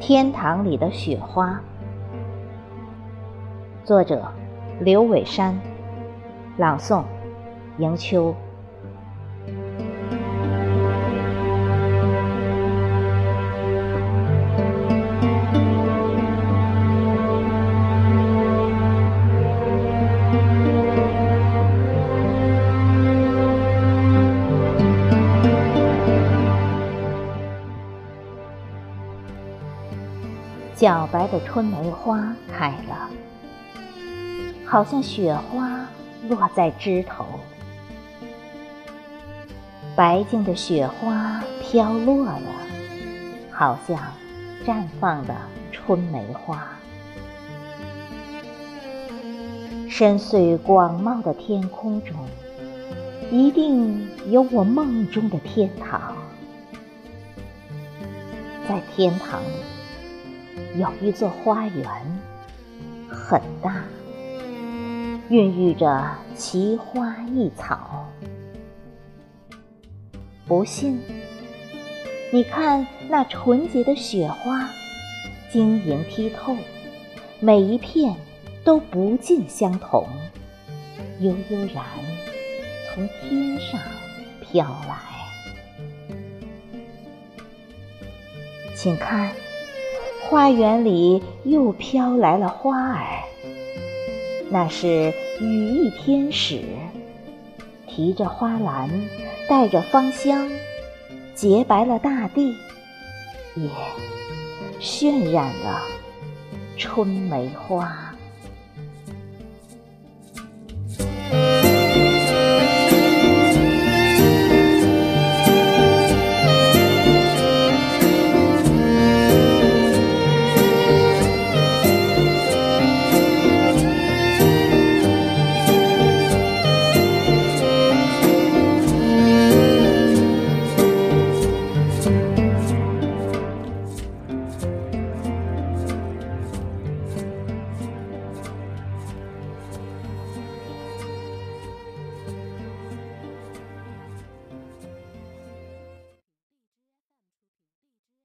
天堂里的雪花，作者刘伟山，朗诵迎秋。皎白的春梅花开了，好像雪花落在枝头；白净的雪花飘落了，好像绽放的春梅花。深邃广袤的天空中，一定有我梦中的天堂，在天堂里。有一座花园，很大，孕育着奇花异草。不信，你看那纯洁的雪花，晶莹剔透，每一片都不尽相同，悠悠然从天上飘来。请看。花园里又飘来了花儿，那是羽翼天使，提着花篮，带着芳香，洁白了大地，也渲染了春梅花。